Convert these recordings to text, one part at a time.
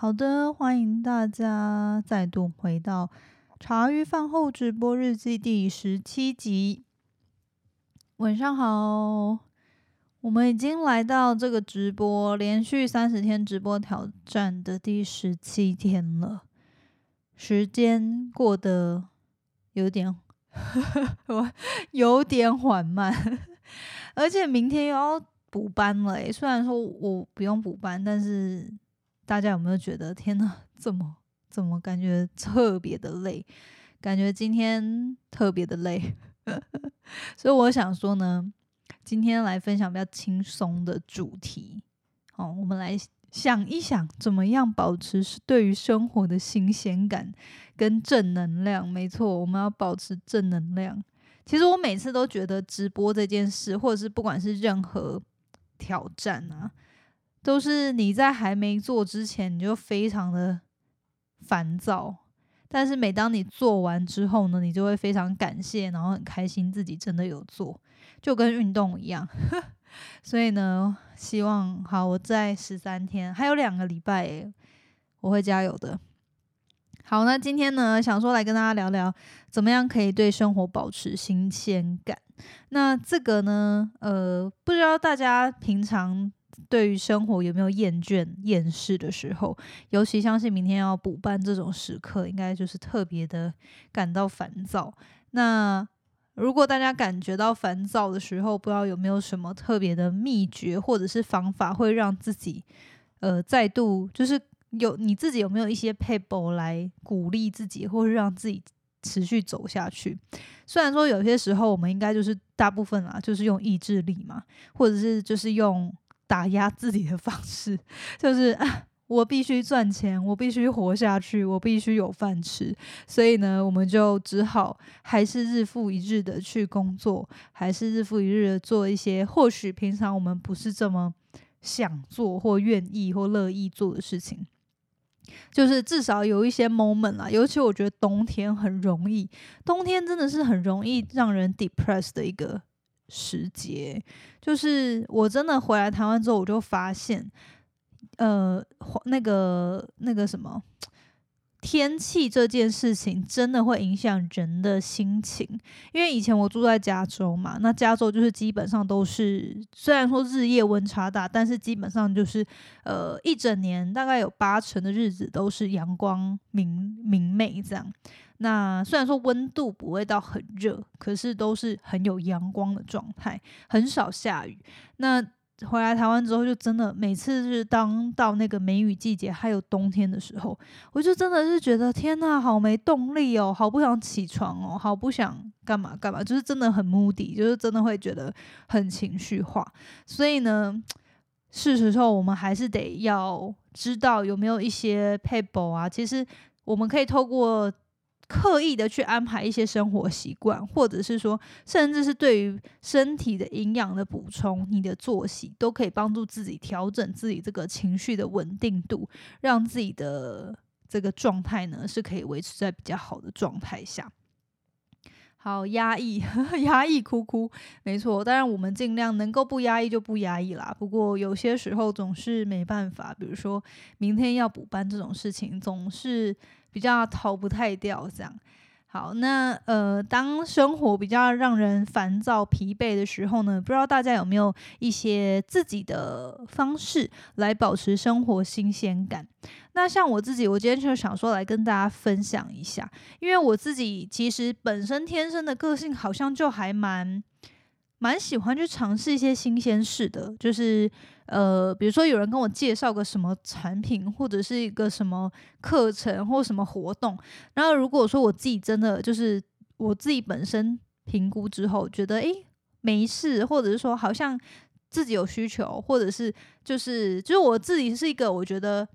好的，欢迎大家再度回到茶余饭后直播日记第十七集。晚上好，我们已经来到这个直播连续三十天直播挑战的第十七天了。时间过得有点，我有点缓慢，而且明天又要补班了诶，虽然说我不用补班，但是。大家有没有觉得天呐，怎么怎么感觉特别的累？感觉今天特别的累，所以我想说呢，今天来分享比较轻松的主题。好，我们来想一想，怎么样保持是对于生活的新鲜感跟正能量？没错，我们要保持正能量。其实我每次都觉得直播这件事，或者是不管是任何挑战啊。都是你在还没做之前，你就非常的烦躁，但是每当你做完之后呢，你就会非常感谢，然后很开心自己真的有做，就跟运动一样。所以呢，希望好，我在十三天还有两个礼拜，我会加油的。好，那今天呢，想说来跟大家聊聊，怎么样可以对生活保持新鲜感。那这个呢，呃，不知道大家平常。对于生活有没有厌倦、厌世的时候？尤其相信明天要补办这种时刻，应该就是特别的感到烦躁。那如果大家感觉到烦躁的时候，不知道有没有什么特别的秘诀或者是方法，会让自己呃再度就是有你自己有没有一些 paper 来鼓励自己，或者让自己持续走下去？虽然说有些时候我们应该就是大部分啊，就是用意志力嘛，或者是就是用。打压自己的方式，就是啊我必须赚钱，我必须活下去，我必须有饭吃。所以呢，我们就只好还是日复一日的去工作，还是日复一日的做一些或许平常我们不是这么想做或愿意或乐意做的事情。就是至少有一些 moment 啦，尤其我觉得冬天很容易，冬天真的是很容易让人 depress 的一个。时节，就是我真的回来台湾之后，我就发现，呃，那个那个什么天气这件事情，真的会影响人的心情。因为以前我住在加州嘛，那加州就是基本上都是，虽然说日夜温差大，但是基本上就是呃一整年大概有八成的日子都是阳光明明媚这样。那虽然说温度不会到很热，可是都是很有阳光的状态，很少下雨。那回来台湾之后，就真的每次是当到那个梅雨季节，还有冬天的时候，我就真的是觉得天呐，好没动力哦，好不想起床哦，好不想干嘛干嘛，就是真的很 moody，就是真的会觉得很情绪化。所以呢，是时候我们还是得要知道有没有一些 people 啊，其实我们可以透过。刻意的去安排一些生活习惯，或者是说，甚至是对于身体的营养的补充，你的作息都可以帮助自己调整自己这个情绪的稳定度，让自己的这个状态呢是可以维持在比较好的状态下。好压抑，压抑哭哭，没错。当然，我们尽量能够不压抑就不压抑啦。不过有些时候总是没办法，比如说明天要补班这种事情，总是。比较逃不太掉，这样好。那呃，当生活比较让人烦躁、疲惫的时候呢，不知道大家有没有一些自己的方式来保持生活新鲜感？那像我自己，我今天就想说来跟大家分享一下，因为我自己其实本身天生的个性好像就还蛮。蛮喜欢去尝试一些新鲜事的，就是呃，比如说有人跟我介绍个什么产品，或者是一个什么课程或什么活动，然后如果说我自己真的就是我自己本身评估之后觉得诶没事，或者是说好像自己有需求，或者是就是就是我自己是一个我觉得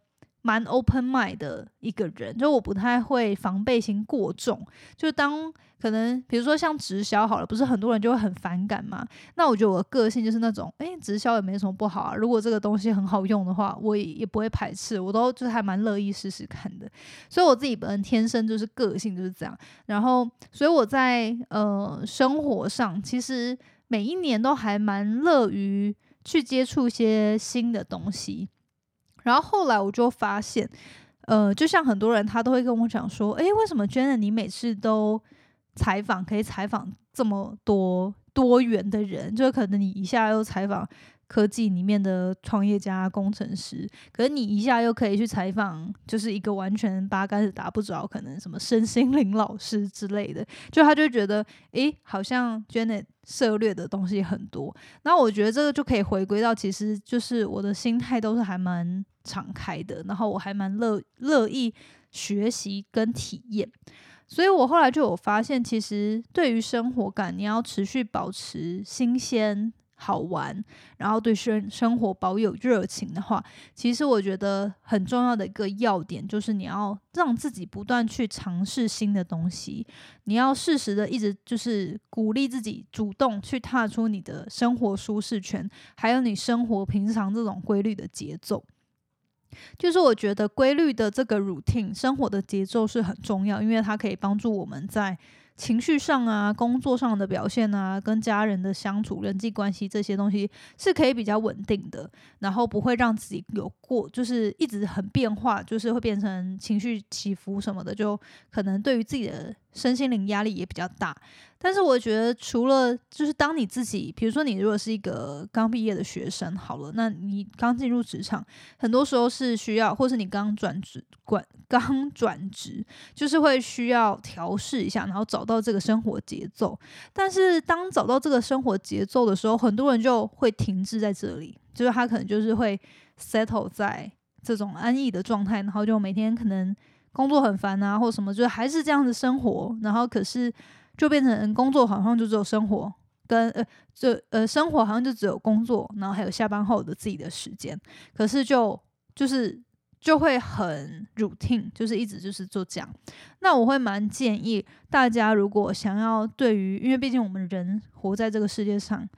蛮 open mind 的一个人，就我不太会防备心过重，就当。可能比如说像直销好了，不是很多人就会很反感嘛？那我觉得我的个性就是那种，哎，直销也没什么不好啊。如果这个东西很好用的话，我也也不会排斥，我都就是还蛮乐意试试看的。所以我自己本身天生就是个性就是这样。然后，所以我在呃生活上，其实每一年都还蛮乐于去接触一些新的东西。然后后来我就发现，呃，就像很多人他都会跟我讲说，诶，为什么 Jenna 你每次都采访可以采访这么多多元的人？就可能你一下又采访。科技里面的创业家、工程师，可是你一下又可以去采访，就是一个完全八竿子打不着，可能什么身心灵老师之类的，就他就觉得，诶，好像 Janet 涉猎的东西很多。那我觉得这个就可以回归到，其实就是我的心态都是还蛮敞开的，然后我还蛮乐乐意学习跟体验。所以我后来就有发现，其实对于生活感，你要持续保持新鲜。好玩，然后对生生活保有热情的话，其实我觉得很重要的一个要点就是你要让自己不断去尝试新的东西，你要适时的一直就是鼓励自己主动去踏出你的生活舒适圈，还有你生活平常这种规律的节奏。就是我觉得规律的这个 routine 生活的节奏是很重要，因为它可以帮助我们在。情绪上啊，工作上的表现啊，跟家人的相处、人际关系这些东西是可以比较稳定的，然后不会让自己有过，就是一直很变化，就是会变成情绪起伏什么的，就可能对于自己的身心灵压力也比较大。但是我觉得，除了就是当你自己，比如说你如果是一个刚毕业的学生，好了，那你刚进入职场，很多时候是需要，或是你刚转职，管刚转职，就是会需要调试一下，然后找到这个生活节奏。但是当找到这个生活节奏的时候，很多人就会停滞在这里，就是他可能就是会 settle 在这种安逸的状态，然后就每天可能工作很烦啊，或什么，就还是这样子生活，然后可是。就变成工作好像就只有生活跟呃，就呃生活好像就只有工作，然后还有下班后的自己的时间。可是就就是就会很 routine，就是一直就是做这样。那我会蛮建议大家，如果想要对于，因为毕竟我们人活在这个世界上，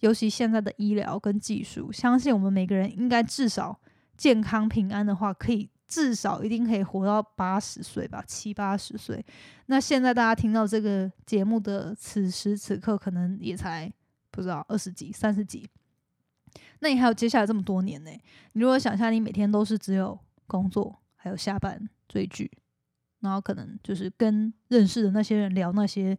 尤其现在的医疗跟技术，相信我们每个人应该至少健康平安的话，可以。至少一定可以活到八十岁吧，七八十岁。那现在大家听到这个节目的此时此刻，可能也才不知道二十几、三十几。那你还有接下来这么多年呢？你如果想象你每天都是只有工作，还有下班追剧，然后可能就是跟认识的那些人聊那些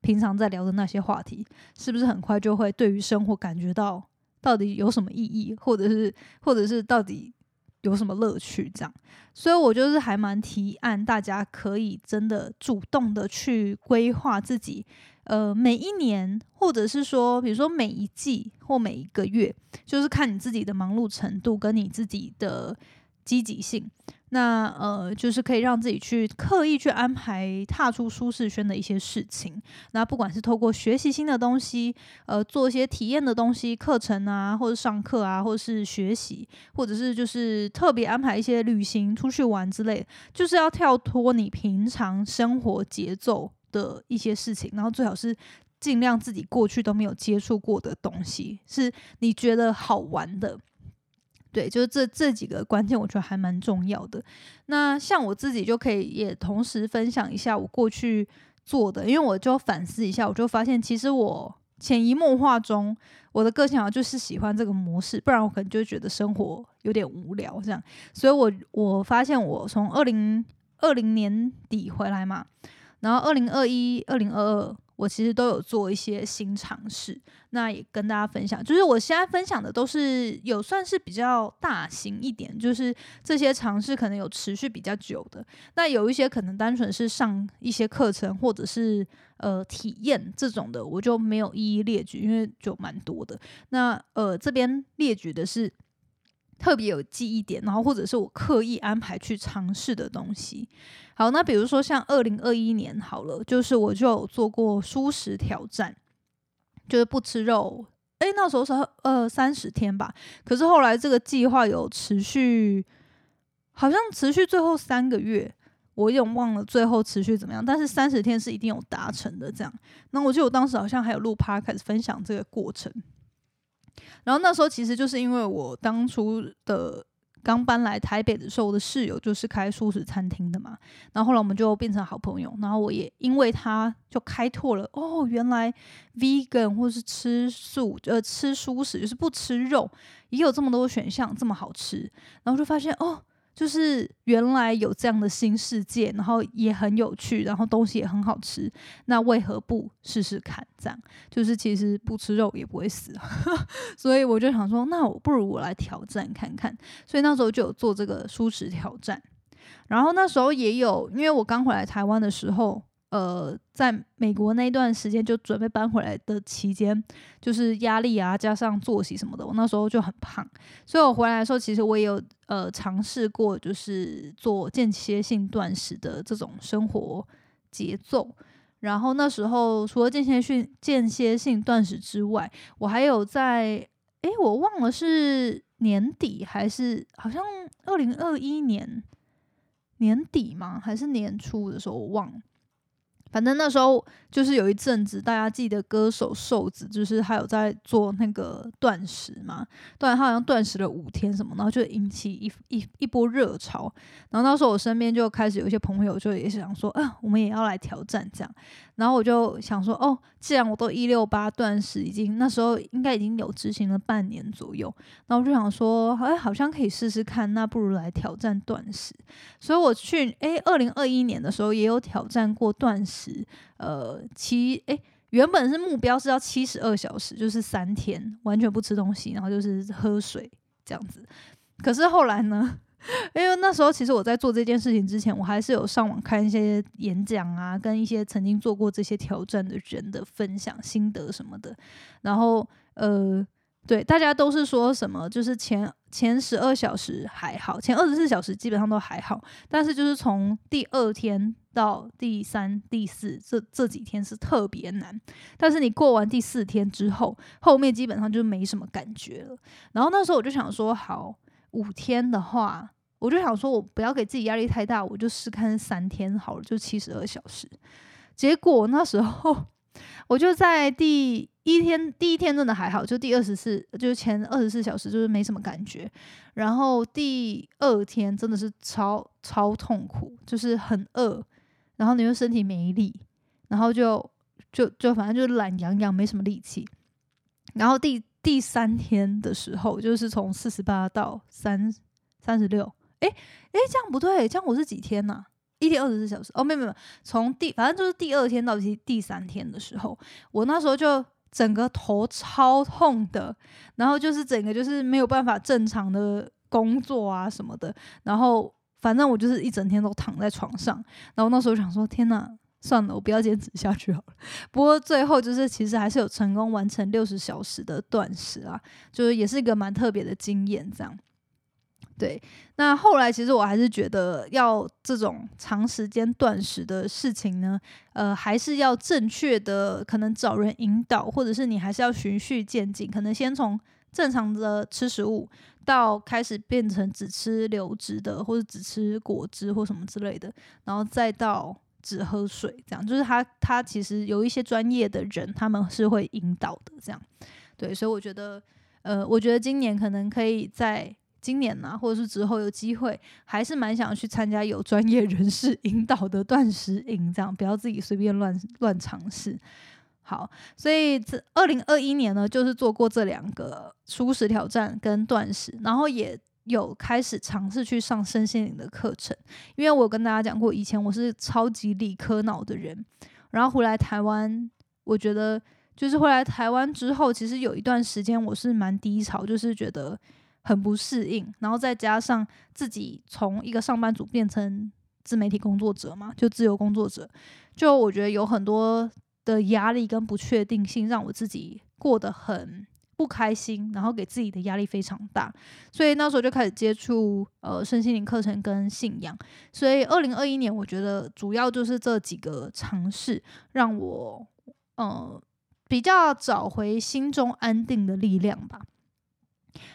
平常在聊的那些话题，是不是很快就会对于生活感觉到到底有什么意义，或者是或者是到底？有什么乐趣？这样，所以我就是还蛮提案，大家可以真的主动的去规划自己，呃，每一年，或者是说，比如说每一季或每一个月，就是看你自己的忙碌程度跟你自己的积极性。那呃，就是可以让自己去刻意去安排踏出舒适圈的一些事情。那不管是透过学习新的东西，呃，做一些体验的东西、课程啊，或者上课啊，或者是学习，或者是就是特别安排一些旅行、出去玩之类，就是要跳脱你平常生活节奏的一些事情，然后最好是尽量自己过去都没有接触过的东西，是你觉得好玩的。对，就是这这几个关键，我觉得还蛮重要的。那像我自己就可以也同时分享一下我过去做的，因为我就反思一下，我就发现其实我潜移默化中，我的个性好像就是喜欢这个模式，不然我可能就觉得生活有点无聊这样。所以我我发现我从二零二零年底回来嘛，然后二零二一、二零二二。我其实都有做一些新尝试，那也跟大家分享。就是我现在分享的都是有算是比较大型一点，就是这些尝试可能有持续比较久的。那有一些可能单纯是上一些课程或者是呃体验这种的，我就没有一一列举，因为就蛮多的。那呃这边列举的是。特别有记忆点，然后或者是我刻意安排去尝试的东西。好，那比如说像二零二一年好了，就是我就有做过素食挑战，就是不吃肉。诶，那时候是呃三十天吧。可是后来这个计划有持续，好像持续最后三个月，我有点忘了最后持续怎么样。但是三十天是一定有达成的。这样，那我记得我当时好像还有录 p 开始分享这个过程。然后那时候其实就是因为我当初的刚搬来台北的时候，我的室友就是开素食餐厅的嘛，然后后来我们就变成好朋友，然后我也因为他就开拓了哦，原来 vegan 或是吃素呃吃素食就是不吃肉也有这么多选项这么好吃，然后就发现哦。就是原来有这样的新世界，然后也很有趣，然后东西也很好吃，那为何不试试看？这样就是其实不吃肉也不会死，所以我就想说，那我不如我来挑战看看。所以那时候就有做这个舒食挑战，然后那时候也有，因为我刚回来台湾的时候。呃，在美国那一段时间，就准备搬回来的期间，就是压力啊，加上作息什么的，我那时候就很胖。所以我回来的时候，其实我也有呃尝试过，就是做间歇性断食的这种生活节奏。然后那时候除了间歇性间歇性断食之外，我还有在诶，我忘了是年底还是好像二零二一年年底吗？还是年初的时候，我忘了。反正那时候就是有一阵子，大家记得歌手瘦子，就是他有在做那个断食嘛，断他好像断食了五天什么，然后就引起一一一波热潮。然后那时候我身边就开始有一些朋友就也是想说，啊，我们也要来挑战这样。然后我就想说，哦，既然我都一六八断食，已经那时候应该已经有执行了半年左右，然后我就想说，哎，好像可以试试看，那不如来挑战断食。所以我去，哎，二零二一年的时候也有挑战过断食，呃，七，哎，原本是目标是要七十二小时，就是三天完全不吃东西，然后就是喝水这样子。可是后来呢？因为那时候其实我在做这件事情之前，我还是有上网看一些演讲啊，跟一些曾经做过这些挑战的人的分享心得什么的。然后呃，对，大家都是说什么，就是前前十二小时还好，前二十四小时基本上都还好，但是就是从第二天到第三、第四这这几天是特别难。但是你过完第四天之后，后面基本上就没什么感觉了。然后那时候我就想说，好，五天的话。我就想说，我不要给自己压力太大，我就试看三天好了，就七十二小时。结果那时候，我就在第一天，第一天真的还好，就第二十四，就是前二十四小时就是没什么感觉。然后第二天真的是超超痛苦，就是很饿，然后你又身体免疫力，然后就就就反正就懒洋洋，没什么力气。然后第第三天的时候，就是从四十八到三三十六。哎哎，这样不对，这样我是几天呢？一天二十四小时哦，没有没有，从第反正就是第二天到第第三天的时候，我那时候就整个头超痛的，然后就是整个就是没有办法正常的工作啊什么的，然后反正我就是一整天都躺在床上，然后那时候想说天呐，算了，我不要坚持下去好了。不过最后就是其实还是有成功完成六十小时的断食啊，就是也是一个蛮特别的经验，这样。对，那后来其实我还是觉得，要这种长时间断食的事情呢，呃，还是要正确的，可能找人引导，或者是你还是要循序渐进，可能先从正常的吃食物，到开始变成只吃流质的，或者只吃果汁或什么之类的，然后再到只喝水，这样就是他他其实有一些专业的人，他们是会引导的，这样对，所以我觉得，呃，我觉得今年可能可以在。今年呢，或者是之后有机会，还是蛮想去参加有专业人士引导的断食营，这样不要自己随便乱乱尝试。好，所以这二零二一年呢，就是做过这两个初食挑战跟断食，然后也有开始尝试去上身心灵的课程。因为我跟大家讲过，以前我是超级理科脑的人，然后回来台湾，我觉得就是回来台湾之后，其实有一段时间我是蛮低潮，就是觉得。很不适应，然后再加上自己从一个上班族变成自媒体工作者嘛，就自由工作者，就我觉得有很多的压力跟不确定性，让我自己过得很不开心，然后给自己的压力非常大，所以那时候就开始接触呃身心灵课程跟信仰，所以二零二一年我觉得主要就是这几个尝试，让我呃比较找回心中安定的力量吧。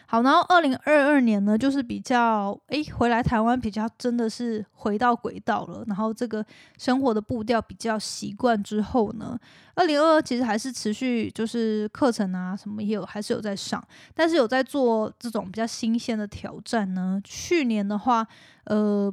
好，然后二零二二年呢，就是比较诶，回来台湾比较真的是回到轨道了，然后这个生活的步调比较习惯之后呢，二零二二其实还是持续就是课程啊什么也有还是有在上，但是有在做这种比较新鲜的挑战呢。去年的话，呃。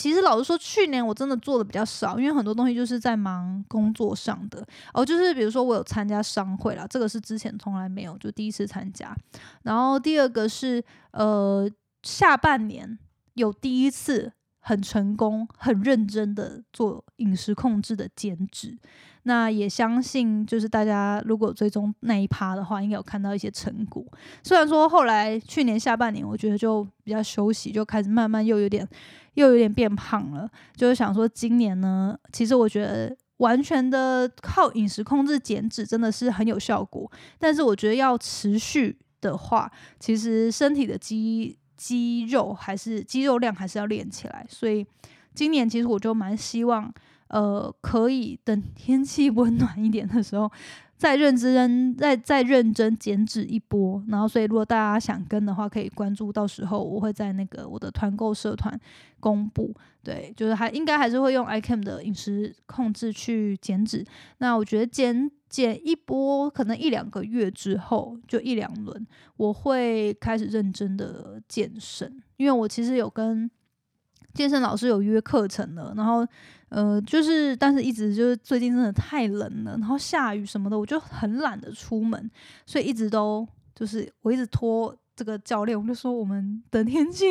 其实老实说，去年我真的做的比较少，因为很多东西就是在忙工作上的哦。就是比如说，我有参加商会啦，这个是之前从来没有，就第一次参加。然后第二个是呃，下半年有第一次很成功、很认真的做饮食控制的减脂。那也相信，就是大家如果追踪那一趴的话，应该有看到一些成果。虽然说后来去年下半年，我觉得就比较休息，就开始慢慢又有点又有点变胖了。就是想说，今年呢，其实我觉得完全的靠饮食控制减脂真的是很有效果。但是我觉得要持续的话，其实身体的肌肌肉还是肌肉量还是要练起来。所以今年其实我就蛮希望。呃，可以等天气温暖一点的时候，再认真、再再认真减脂一波。然后，所以如果大家想跟的话，可以关注。到时候我会在那个我的团购社团公布。对，就是还应该还是会用 iCam 的饮食控制去减脂。那我觉得减减一波，可能一两个月之后，就一两轮，我会开始认真的健身，因为我其实有跟健身老师有约课程了，然后。呃，就是，但是一直就是最近真的太冷了，然后下雨什么的，我就很懒得出门，所以一直都就是我一直拖这个教练，我就说我们等天气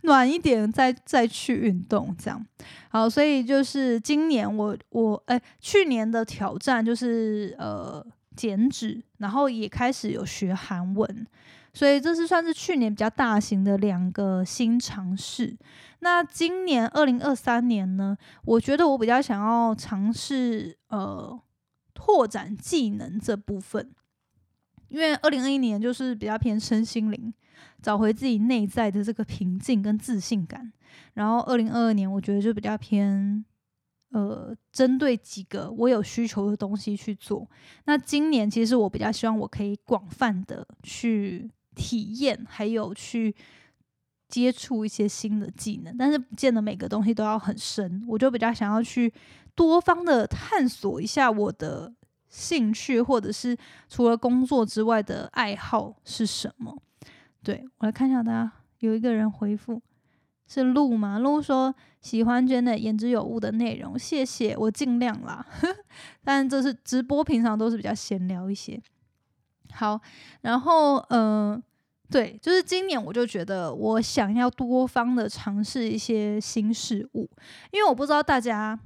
暖一点再再去运动这样。好，所以就是今年我我哎，去年的挑战就是呃减脂，然后也开始有学韩文。所以这是算是去年比较大型的两个新尝试。那今年二零二三年呢？我觉得我比较想要尝试呃拓展技能这部分，因为二零二一年就是比较偏身心灵，找回自己内在的这个平静跟自信感。然后二零二二年我觉得就比较偏呃针对几个我有需求的东西去做。那今年其实我比较希望我可以广泛的去。体验还有去接触一些新的技能，但是不见得每个东西都要很深。我就比较想要去多方的探索一下我的兴趣，或者是除了工作之外的爱好是什么。对我来看一下，大家有一个人回复是鹿吗？鹿说喜欢真的言之有物的内容，谢谢，我尽量啦。但这是直播，平常都是比较闲聊一些。好，然后嗯，对，就是今年我就觉得我想要多方的尝试一些新事物，因为我不知道大家，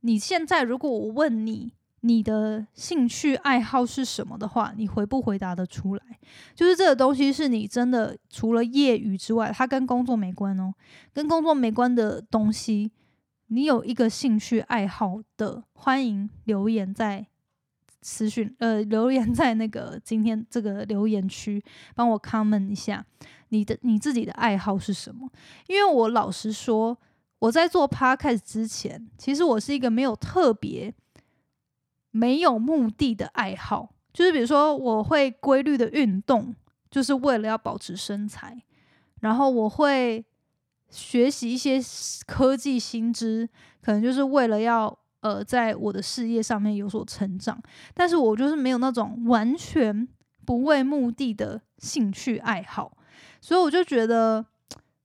你现在如果我问你你的兴趣爱好是什么的话，你回不回答得出来？就是这个东西是你真的除了业余之外，它跟工作没关哦，跟工作没关的东西，你有一个兴趣爱好的，欢迎留言在。私讯呃留言在那个今天这个留言区，帮我 comment 一下你的你自己的爱好是什么？因为我老实说，我在做 podcast 之前，其实我是一个没有特别没有目的的爱好，就是比如说我会规律的运动，就是为了要保持身材，然后我会学习一些科技新知，可能就是为了要。呃，在我的事业上面有所成长，但是我就是没有那种完全不为目的的兴趣爱好，所以我就觉得，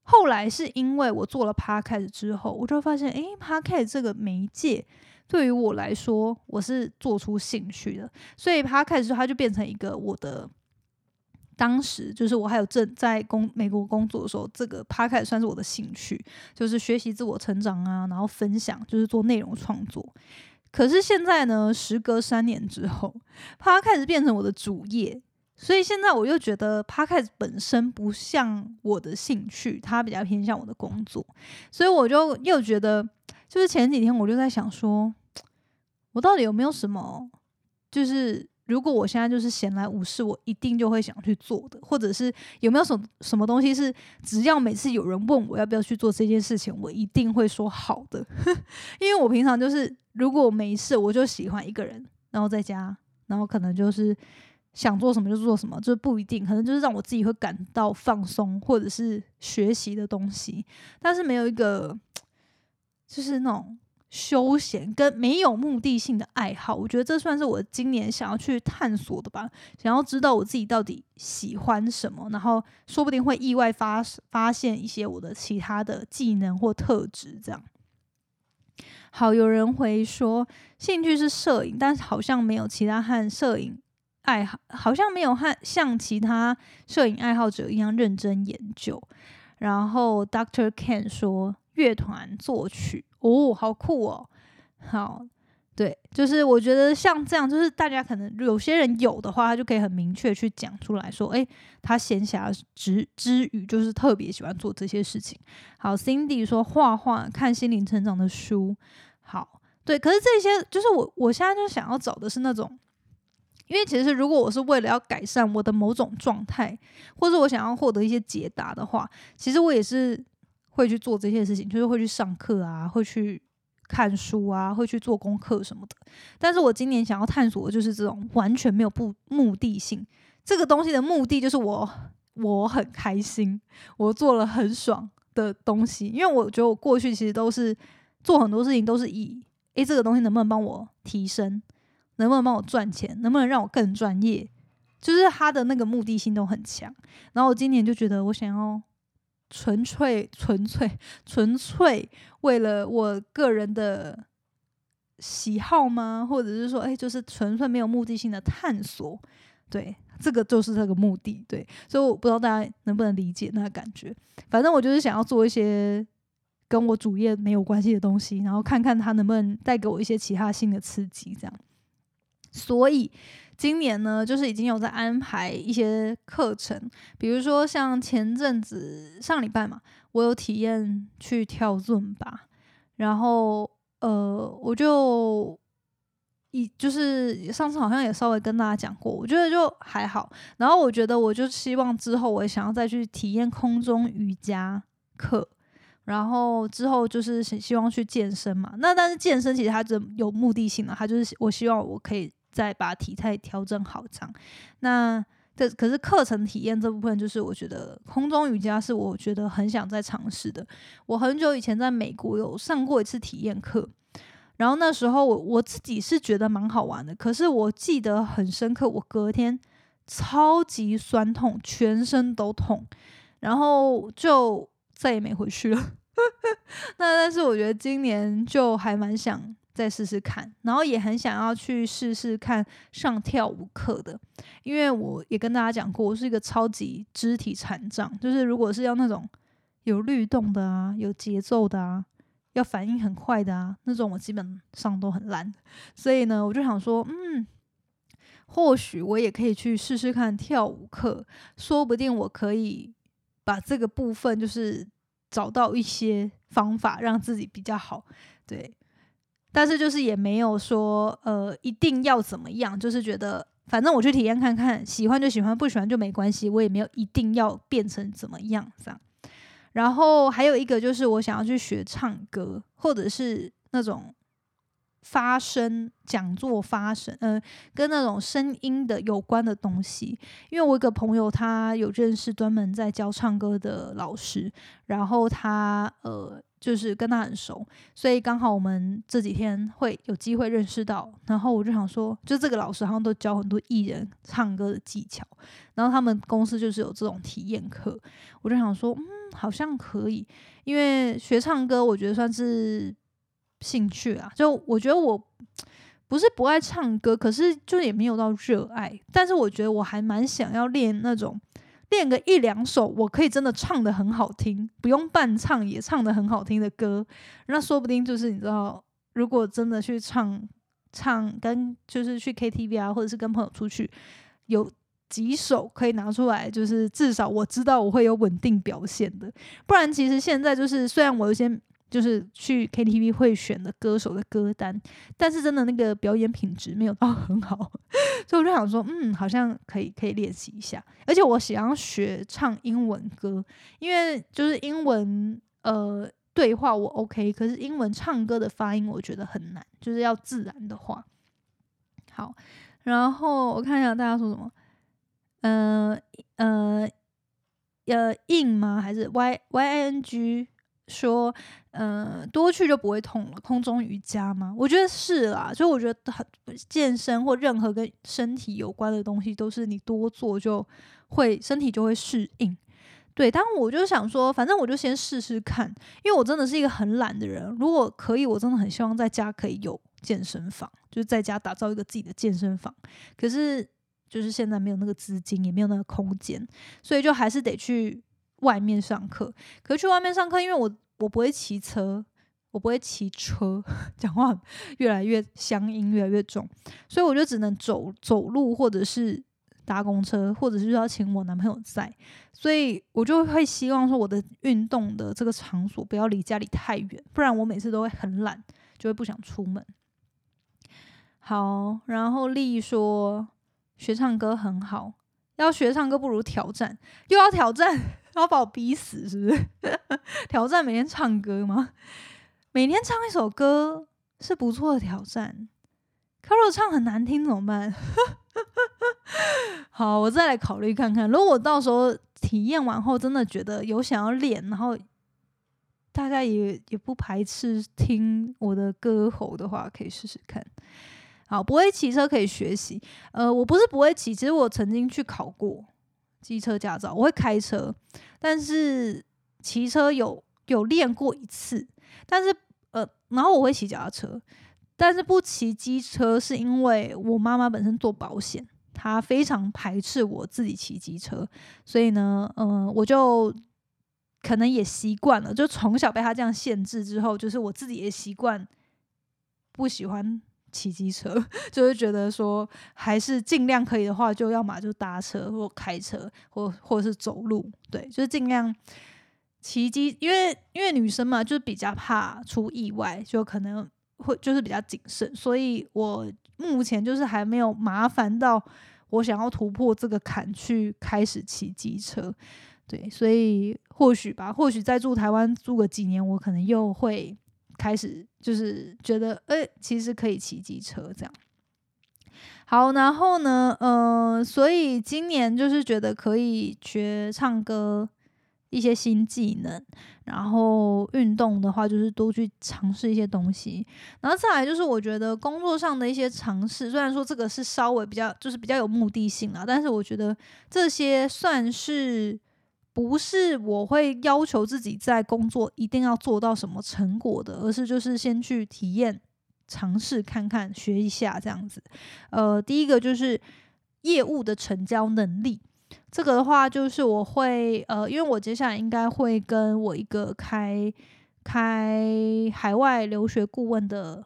后来是因为我做了 podcast 之后，我就发现，诶 p o d c a s t 这个媒介对于我来说，我是做出兴趣的，所以 podcast 它就变成一个我的。当时就是我还有正在工美国工作的时候，这个 p 开始算是我的兴趣，就是学习自我成长啊，然后分享，就是做内容创作。可是现在呢，时隔三年之后 p 开始变成我的主业，所以现在我又觉得 p 开始本身不像我的兴趣，它比较偏向我的工作，所以我就又觉得，就是前几天我就在想说，我到底有没有什么，就是。如果我现在就是闲来无事，我一定就会想去做的，或者是有没有什什么东西是只要每次有人问我要不要去做这件事情，我一定会说好的。因为我平常就是如果没事，我就喜欢一个人，然后在家，然后可能就是想做什么就做什么，就是不一定，可能就是让我自己会感到放松，或者是学习的东西，但是没有一个就是那种休闲跟没有目的性的爱好，我觉得这算是我今年想要去探索的吧，想要知道我自己到底喜欢什么，然后说不定会意外发发现一些我的其他的技能或特质，这样。好，有人回说兴趣是摄影，但是好像没有其他和摄影。爱好好像没有和像其他摄影爱好者一样认真研究。然后 Doctor Ken 说乐团作曲哦，好酷哦。好，对，就是我觉得像这样，就是大家可能有些人有的话，他就可以很明确去讲出来说，诶，他闲暇之之余就是特别喜欢做这些事情。好，Cindy 说画画、看心灵成长的书。好，对，可是这些就是我我现在就想要找的是那种。因为其实，如果我是为了要改善我的某种状态，或者我想要获得一些解答的话，其实我也是会去做这些事情，就是会去上课啊，会去看书啊，会去做功课什么的。但是我今年想要探索的就是这种完全没有不目的性，这个东西的目的就是我我很开心，我做了很爽的东西。因为我觉得我过去其实都是做很多事情都是以，诶，这个东西能不能帮我提升？能不能帮我赚钱？能不能让我更专业？就是他的那个目的性都很强。然后我今年就觉得，我想要纯粹、纯粹、纯粹为了我个人的喜好吗？或者是说，哎，就是纯粹没有目的性的探索。对，这个就是这个目的。对，所以我不知道大家能不能理解那个感觉。反正我就是想要做一些跟我主业没有关系的东西，然后看看它能不能带给我一些其他新的刺激，这样。所以今年呢，就是已经有在安排一些课程，比如说像前阵子上礼拜嘛，我有体验去跳尊吧，然后呃，我就一就是上次好像也稍微跟大家讲过，我觉得就还好。然后我觉得我就希望之后我想要再去体验空中瑜伽课，然后之后就是希望去健身嘛。那但是健身其实它是有目的性的，它就是我希望我可以。再把体态调整好，这样。那这可是课程体验这部分，就是我觉得空中瑜伽是我觉得很想再尝试的。我很久以前在美国有上过一次体验课，然后那时候我我自己是觉得蛮好玩的。可是我记得很深刻，我隔天超级酸痛，全身都痛，然后就再也没回去了。那但是我觉得今年就还蛮想。再试试看，然后也很想要去试试看上跳舞课的，因为我也跟大家讲过，我是一个超级肢体残障，就是如果是要那种有律动的啊，有节奏的啊，要反应很快的啊，那种我基本上都很烂。所以呢，我就想说，嗯，或许我也可以去试试看跳舞课，说不定我可以把这个部分就是找到一些方法，让自己比较好，对。但是就是也没有说，呃，一定要怎么样，就是觉得反正我去体验看看，喜欢就喜欢，不喜欢就没关系，我也没有一定要变成怎么样这样。然后还有一个就是我想要去学唱歌，或者是那种发声讲座发声，呃，跟那种声音的有关的东西。因为我一个朋友他有认识专门在教唱歌的老师，然后他呃。就是跟他很熟，所以刚好我们这几天会有机会认识到。然后我就想说，就这个老师好像都教很多艺人唱歌的技巧，然后他们公司就是有这种体验课。我就想说，嗯，好像可以，因为学唱歌我觉得算是兴趣啊。就我觉得我不是不爱唱歌，可是就也没有到热爱。但是我觉得我还蛮想要练那种。练个一两首，我可以真的唱的很好听，不用伴唱也唱的很好听的歌，那说不定就是你知道，如果真的去唱唱，跟就是去 KTV 啊，或者是跟朋友出去，有几首可以拿出来，就是至少我知道我会有稳定表现的，不然其实现在就是虽然我有些。就是去 KTV 会选的歌手的歌单，但是真的那个表演品质没有到很好，所以我就想说，嗯，好像可以可以练习一下。而且我想要学唱英文歌，因为就是英文呃对话我 OK，可是英文唱歌的发音我觉得很难，就是要自然的话。好，然后我看一下大家说什么。呃呃呃硬吗？还是 y y i n g 说，呃，多去就不会痛了。空中瑜伽吗？我觉得是啦，就我觉得很健身或任何跟身体有关的东西，都是你多做就会身体就会适应。对，但我就想说，反正我就先试试看，因为我真的是一个很懒的人。如果可以，我真的很希望在家可以有健身房，就是在家打造一个自己的健身房。可是就是现在没有那个资金，也没有那个空间，所以就还是得去外面上课。可是去外面上课，因为我我不会骑车，我不会骑车，讲话越来越乡音，越来越重，所以我就只能走走路，或者是。搭公车，或者是要请我男朋友在，所以我就会希望说我的运动的这个场所不要离家里太远，不然我每次都会很懒，就会不想出门。好，然后丽说学唱歌很好，要学唱歌不如挑战，又要挑战，要把我逼死是不是？挑战每天唱歌吗？每天唱一首歌是不错的挑战，可如果唱很难听怎么办？好，我再来考虑看看。如果我到时候体验完后，真的觉得有想要练，然后大家也也不排斥听我的歌喉的话，可以试试看。好，不会骑车可以学习。呃，我不是不会骑，其实我曾经去考过机车驾照，我会开车，但是骑车有有练过一次。但是呃，然后我会骑脚踏车。但是不骑机车，是因为我妈妈本身做保险，她非常排斥我自己骑机车，所以呢，嗯，我就可能也习惯了，就从小被她这样限制之后，就是我自己也习惯不喜欢骑机车，就是觉得说还是尽量可以的话，就要么就搭车或开车，或或者是走路，对，就是尽量骑机，因为因为女生嘛，就是比较怕出意外，就可能。会就是比较谨慎，所以我目前就是还没有麻烦到我想要突破这个坎去开始骑机车，对，所以或许吧，或许在住台湾住个几年，我可能又会开始就是觉得，哎，其实可以骑机车这样。好，然后呢，呃，所以今年就是觉得可以学唱歌。一些新技能，然后运动的话，就是多去尝试一些东西。然后再来就是，我觉得工作上的一些尝试，虽然说这个是稍微比较，就是比较有目的性啊，但是我觉得这些算是不是我会要求自己在工作一定要做到什么成果的，而是就是先去体验、尝试看看、学一下这样子。呃，第一个就是业务的成交能力。这个的话，就是我会呃，因为我接下来应该会跟我一个开开海外留学顾问的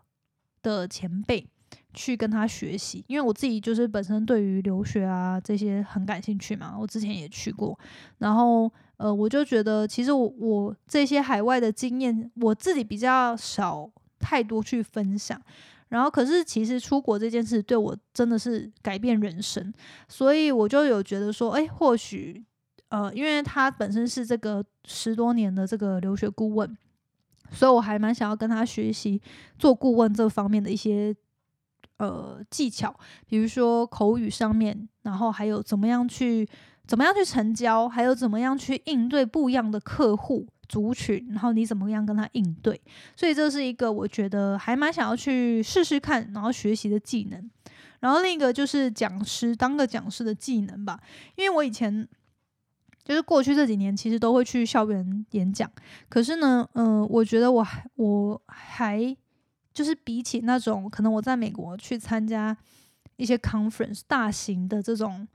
的前辈去跟他学习，因为我自己就是本身对于留学啊这些很感兴趣嘛，我之前也去过，然后呃，我就觉得其实我我这些海外的经验，我自己比较少太多去分享。然后，可是其实出国这件事对我真的是改变人生，所以我就有觉得说，哎，或许，呃，因为他本身是这个十多年的这个留学顾问，所以我还蛮想要跟他学习做顾问这方面的一些呃技巧，比如说口语上面，然后还有怎么样去怎么样去成交，还有怎么样去应对不一样的客户。族群，然后你怎么样跟他应对？所以这是一个我觉得还蛮想要去试试看，然后学习的技能。然后另一个就是讲师，当个讲师的技能吧。因为我以前就是过去这几年，其实都会去校园演讲。可是呢，嗯，我觉得我还我还就是比起那种可能我在美国去参加一些 conference 大型的这种。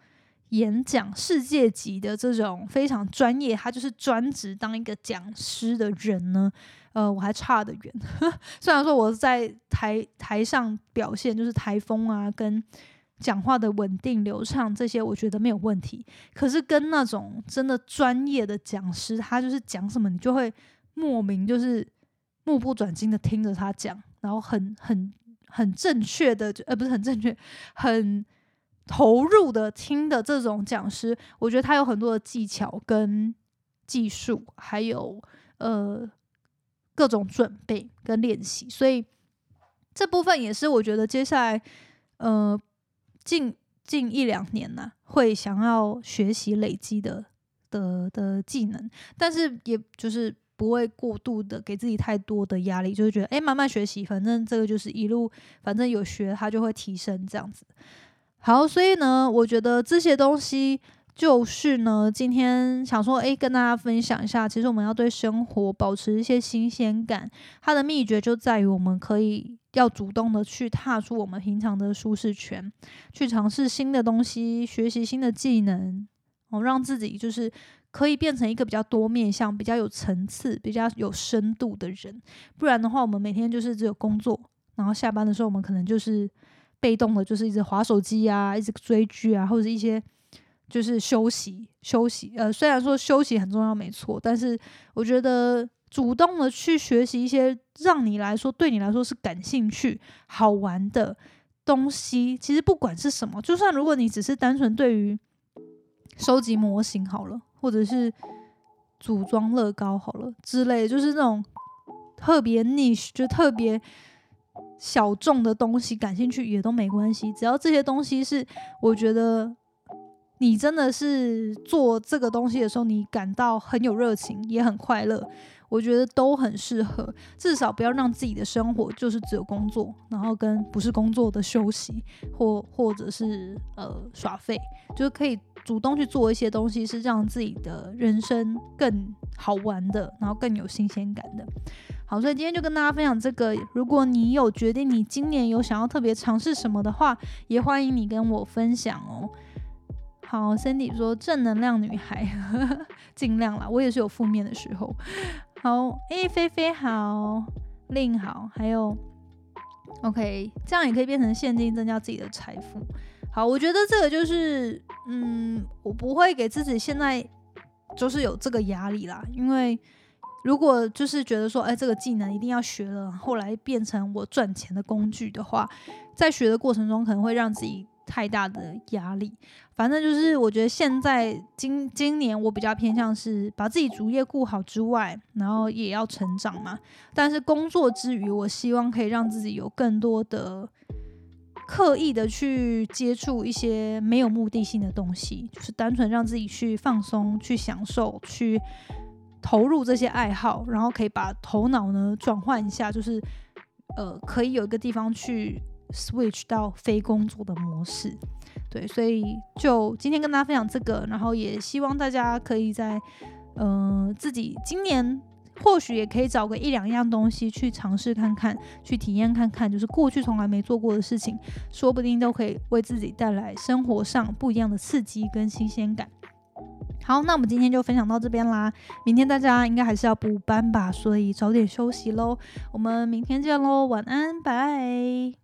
演讲世界级的这种非常专业，他就是专职当一个讲师的人呢，呃，我还差得远。虽然说我在台台上表现就是台风啊，跟讲话的稳定流畅这些，我觉得没有问题。可是跟那种真的专业的讲师，他就是讲什么，你就会莫名就是目不转睛的听着他讲，然后很很很正确的，呃，不是很正确，很。投入的听的这种讲师，我觉得他有很多的技巧跟技术，还有呃各种准备跟练习，所以这部分也是我觉得接下来呃近近一两年呢，会想要学习累积的的的技能，但是也就是不会过度的给自己太多的压力，就是觉得哎，慢慢学习，反正这个就是一路，反正有学它就会提升这样子。好，所以呢，我觉得这些东西。就是呢，今天想说，诶，跟大家分享一下，其实我们要对生活保持一些新鲜感，它的秘诀就在于我们可以要主动的去踏出我们平常的舒适圈，去尝试新的东西，学习新的技能，哦，让自己就是可以变成一个比较多面向、比较有层次、比较有深度的人。不然的话，我们每天就是只有工作，然后下班的时候，我们可能就是被动的，就是一直划手机啊，一直追剧啊，或者一些。就是休息，休息。呃，虽然说休息很重要，没错，但是我觉得主动的去学习一些让你来说，对你来说是感兴趣、好玩的东西，其实不管是什么，就算如果你只是单纯对于收集模型好了，或者是组装乐高好了之类，就是那种特别 niche 就特别小众的东西感兴趣也都没关系，只要这些东西是我觉得。你真的是做这个东西的时候，你感到很有热情，也很快乐，我觉得都很适合。至少不要让自己的生活就是只有工作，然后跟不是工作的休息，或或者是呃耍废，就是可以主动去做一些东西，是让自己的人生更好玩的，然后更有新鲜感的。好，所以今天就跟大家分享这个。如果你有决定你今年有想要特别尝试什么的话，也欢迎你跟我分享哦。好，Cindy 说正能量女孩，尽量啦。我也是有负面的时候。好，哎，菲菲好，令好，还有 OK，这样也可以变成现金，增加自己的财富。好，我觉得这个就是，嗯，我不会给自己现在就是有这个压力啦。因为如果就是觉得说，哎，这个技能一定要学了，后来变成我赚钱的工具的话，在学的过程中可能会让自己。太大的压力，反正就是我觉得现在今今年我比较偏向是把自己主业顾好之外，然后也要成长嘛。但是工作之余，我希望可以让自己有更多的刻意的去接触一些没有目的性的东西，就是单纯让自己去放松、去享受、去投入这些爱好，然后可以把头脑呢转换一下，就是呃可以有一个地方去。switch 到非工作的模式，对，所以就今天跟大家分享这个，然后也希望大家可以在，嗯，自己今年或许也可以找个一两样东西去尝试看看，去体验看看，就是过去从来没做过的事情，说不定都可以为自己带来生活上不一样的刺激跟新鲜感。好，那我们今天就分享到这边啦，明天大家应该还是要补班吧，所以早点休息喽，我们明天见喽，晚安，拜。